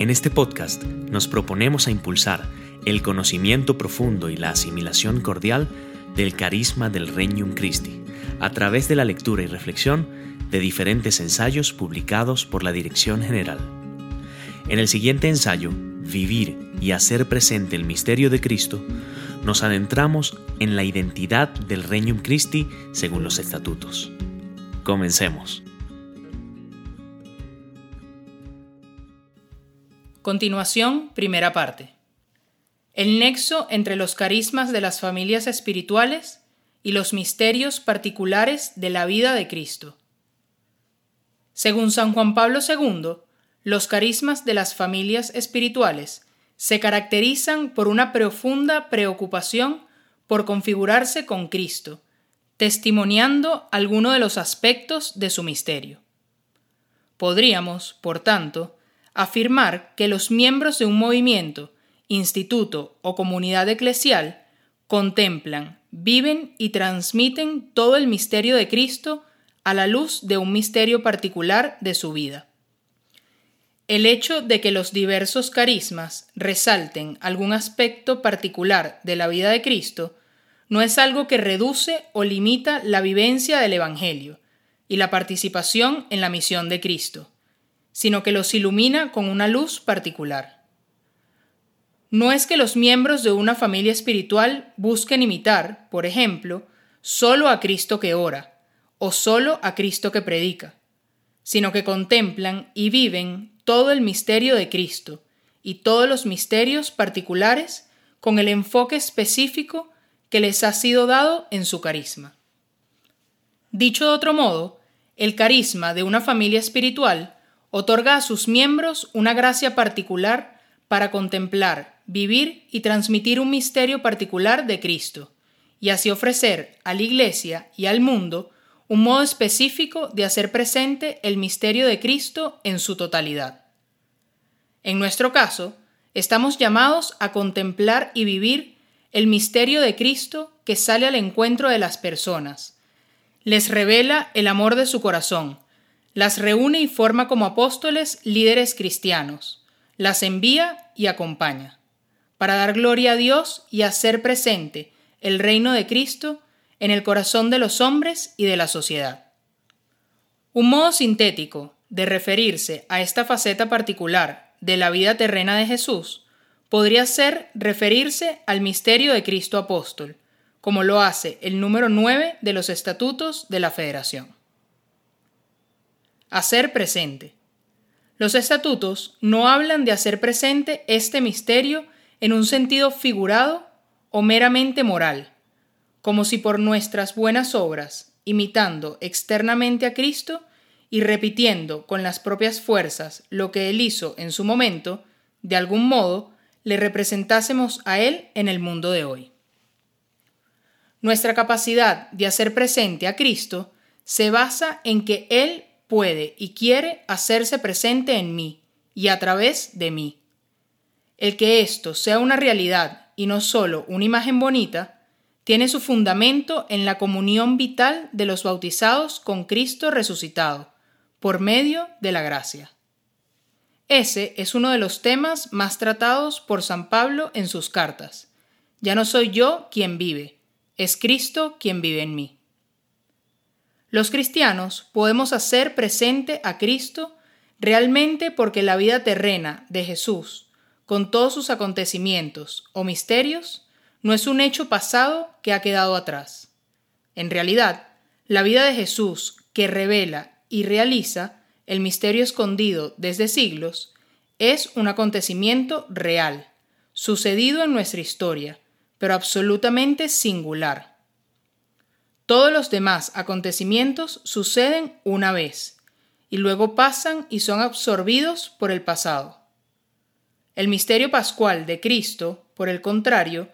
En este podcast nos proponemos a impulsar el conocimiento profundo y la asimilación cordial del carisma del Regnum Christi a través de la lectura y reflexión de diferentes ensayos publicados por la Dirección General. En el siguiente ensayo, Vivir y hacer presente el misterio de Cristo, nos adentramos en la identidad del Regnum Christi según los estatutos. Comencemos. Continuación, primera parte. El nexo entre los carismas de las familias espirituales y los misterios particulares de la vida de Cristo. Según San Juan Pablo II, los carismas de las familias espirituales se caracterizan por una profunda preocupación por configurarse con Cristo, testimoniando alguno de los aspectos de su misterio. Podríamos, por tanto, afirmar que los miembros de un movimiento, instituto o comunidad eclesial contemplan, viven y transmiten todo el misterio de Cristo a la luz de un misterio particular de su vida. El hecho de que los diversos carismas resalten algún aspecto particular de la vida de Cristo no es algo que reduce o limita la vivencia del Evangelio y la participación en la misión de Cristo sino que los ilumina con una luz particular. No es que los miembros de una familia espiritual busquen imitar, por ejemplo, solo a Cristo que ora o solo a Cristo que predica, sino que contemplan y viven todo el misterio de Cristo y todos los misterios particulares con el enfoque específico que les ha sido dado en su carisma. Dicho de otro modo, el carisma de una familia espiritual otorga a sus miembros una gracia particular para contemplar, vivir y transmitir un misterio particular de Cristo, y así ofrecer a la Iglesia y al mundo un modo específico de hacer presente el misterio de Cristo en su totalidad. En nuestro caso, estamos llamados a contemplar y vivir el misterio de Cristo que sale al encuentro de las personas. Les revela el amor de su corazón, las reúne y forma como apóstoles líderes cristianos, las envía y acompaña, para dar gloria a Dios y hacer presente el reino de Cristo en el corazón de los hombres y de la sociedad. Un modo sintético de referirse a esta faceta particular de la vida terrena de Jesús podría ser referirse al misterio de Cristo apóstol, como lo hace el número 9 de los estatutos de la Federación. Hacer presente. Los estatutos no hablan de hacer presente este misterio en un sentido figurado o meramente moral, como si por nuestras buenas obras, imitando externamente a Cristo y repitiendo con las propias fuerzas lo que Él hizo en su momento, de algún modo le representásemos a Él en el mundo de hoy. Nuestra capacidad de hacer presente a Cristo se basa en que Él puede y quiere hacerse presente en mí y a través de mí. El que esto sea una realidad y no solo una imagen bonita, tiene su fundamento en la comunión vital de los bautizados con Cristo resucitado, por medio de la gracia. Ese es uno de los temas más tratados por San Pablo en sus cartas. Ya no soy yo quien vive, es Cristo quien vive en mí. Los cristianos podemos hacer presente a Cristo realmente porque la vida terrena de Jesús, con todos sus acontecimientos o misterios, no es un hecho pasado que ha quedado atrás. En realidad, la vida de Jesús, que revela y realiza el misterio escondido desde siglos, es un acontecimiento real, sucedido en nuestra historia, pero absolutamente singular todos los demás acontecimientos suceden una vez y luego pasan y son absorbidos por el pasado. El misterio pascual de Cristo, por el contrario,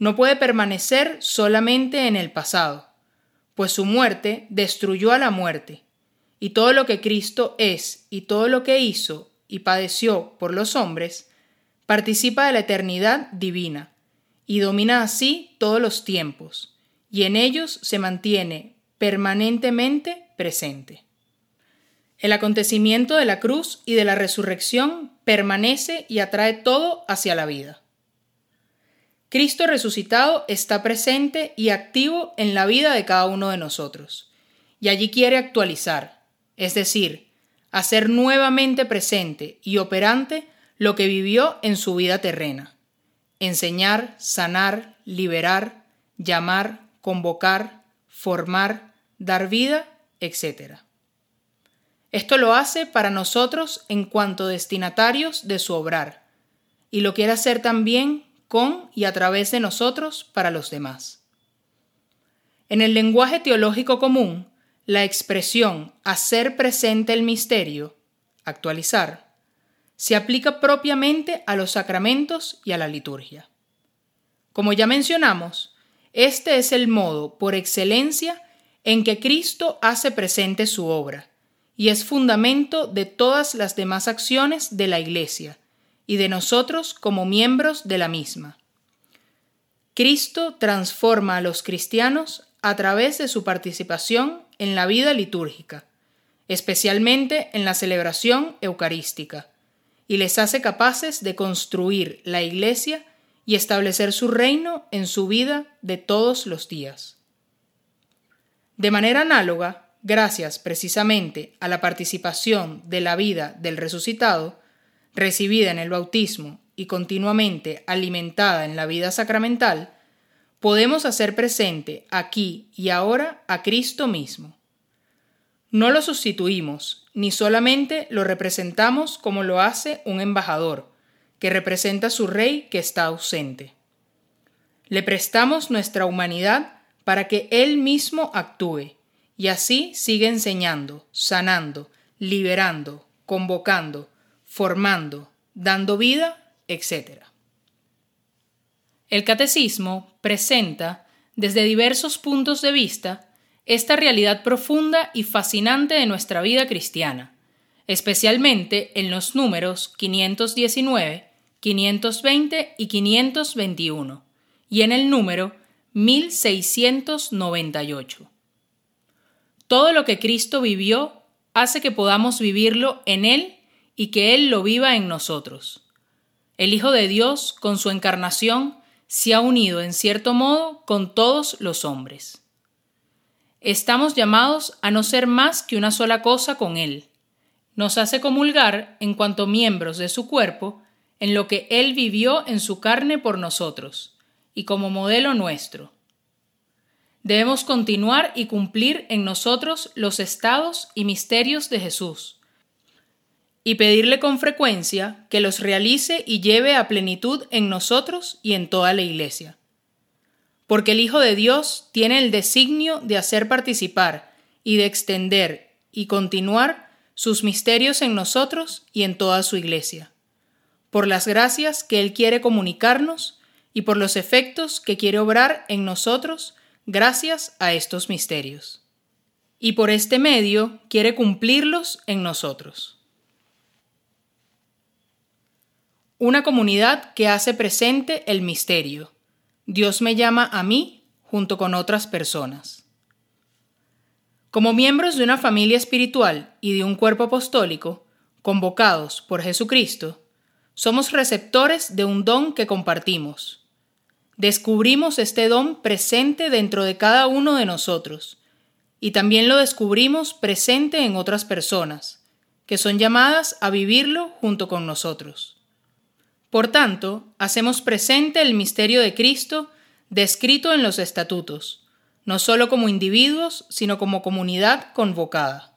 no puede permanecer solamente en el pasado, pues su muerte destruyó a la muerte, y todo lo que Cristo es y todo lo que hizo y padeció por los hombres, participa de la eternidad divina, y domina así todos los tiempos y en ellos se mantiene permanentemente presente. El acontecimiento de la cruz y de la resurrección permanece y atrae todo hacia la vida. Cristo resucitado está presente y activo en la vida de cada uno de nosotros, y allí quiere actualizar, es decir, hacer nuevamente presente y operante lo que vivió en su vida terrena. Enseñar, sanar, liberar, llamar, convocar, formar, dar vida, etc. Esto lo hace para nosotros en cuanto destinatarios de su obrar, y lo quiere hacer también con y a través de nosotros para los demás. En el lenguaje teológico común, la expresión hacer presente el misterio, actualizar, se aplica propiamente a los sacramentos y a la liturgia. Como ya mencionamos, este es el modo por excelencia en que Cristo hace presente su obra, y es fundamento de todas las demás acciones de la Iglesia y de nosotros como miembros de la misma. Cristo transforma a los cristianos a través de su participación en la vida litúrgica, especialmente en la celebración eucarística, y les hace capaces de construir la Iglesia y establecer su reino en su vida de todos los días. De manera análoga, gracias precisamente a la participación de la vida del resucitado, recibida en el bautismo y continuamente alimentada en la vida sacramental, podemos hacer presente aquí y ahora a Cristo mismo. No lo sustituimos, ni solamente lo representamos como lo hace un embajador, que representa a su rey que está ausente. Le prestamos nuestra humanidad para que Él mismo actúe, y así sigue enseñando, sanando, liberando, convocando, formando, dando vida, etc. El catecismo presenta, desde diversos puntos de vista, esta realidad profunda y fascinante de nuestra vida cristiana, especialmente en los números 519, 520 y 521, y en el número 1698. Todo lo que Cristo vivió hace que podamos vivirlo en Él y que Él lo viva en nosotros. El Hijo de Dios, con su encarnación, se ha unido en cierto modo con todos los hombres. Estamos llamados a no ser más que una sola cosa con Él. Nos hace comulgar en cuanto miembros de su cuerpo en lo que Él vivió en su carne por nosotros, y como modelo nuestro. Debemos continuar y cumplir en nosotros los estados y misterios de Jesús, y pedirle con frecuencia que los realice y lleve a plenitud en nosotros y en toda la Iglesia. Porque el Hijo de Dios tiene el designio de hacer participar y de extender y continuar sus misterios en nosotros y en toda su Iglesia, por las gracias que Él quiere comunicarnos y por los efectos que quiere obrar en nosotros gracias a estos misterios. Y por este medio quiere cumplirlos en nosotros. Una comunidad que hace presente el misterio. Dios me llama a mí junto con otras personas. Como miembros de una familia espiritual y de un cuerpo apostólico, convocados por Jesucristo, somos receptores de un don que compartimos. Descubrimos este don presente dentro de cada uno de nosotros y también lo descubrimos presente en otras personas, que son llamadas a vivirlo junto con nosotros. Por tanto, hacemos presente el misterio de Cristo descrito en los estatutos, no solo como individuos, sino como comunidad convocada.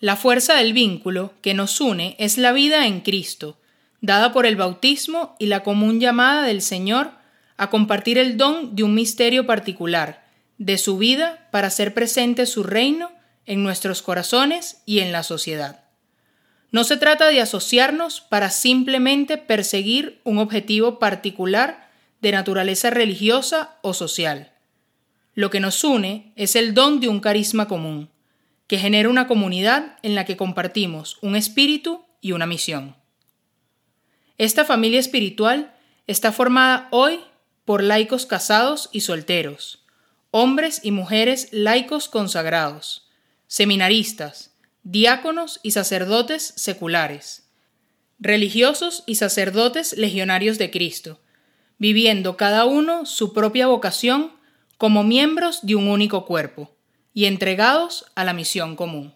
La fuerza del vínculo que nos une es la vida en Cristo, dada por el bautismo y la común llamada del Señor a compartir el don de un misterio particular, de su vida para hacer presente su reino en nuestros corazones y en la sociedad. No se trata de asociarnos para simplemente perseguir un objetivo particular de naturaleza religiosa o social. Lo que nos une es el don de un carisma común, que genera una comunidad en la que compartimos un espíritu y una misión. Esta familia espiritual está formada hoy por laicos casados y solteros, hombres y mujeres laicos consagrados, seminaristas, diáconos y sacerdotes seculares, religiosos y sacerdotes legionarios de Cristo, viviendo cada uno su propia vocación como miembros de un único cuerpo y entregados a la misión común.